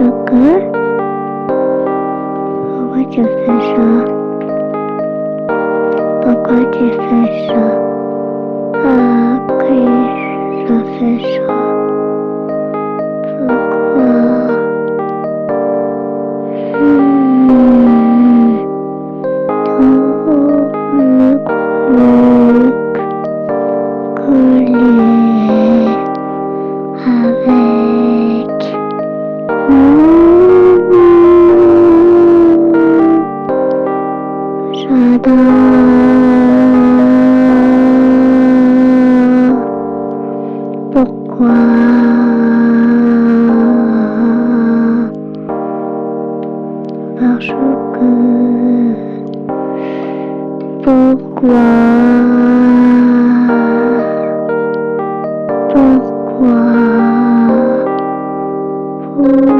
哥哥，我们九分手，我们九岁手，啊。Pourquoi marche que Pourquoi Pourquoi Pourquoi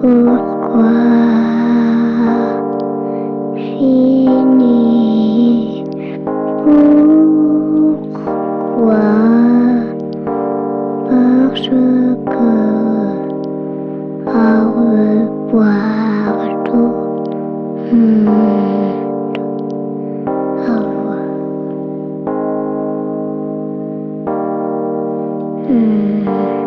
pourquoi fini pourquoi parce que à tout hmm. Hmm.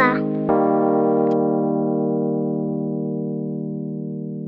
吧。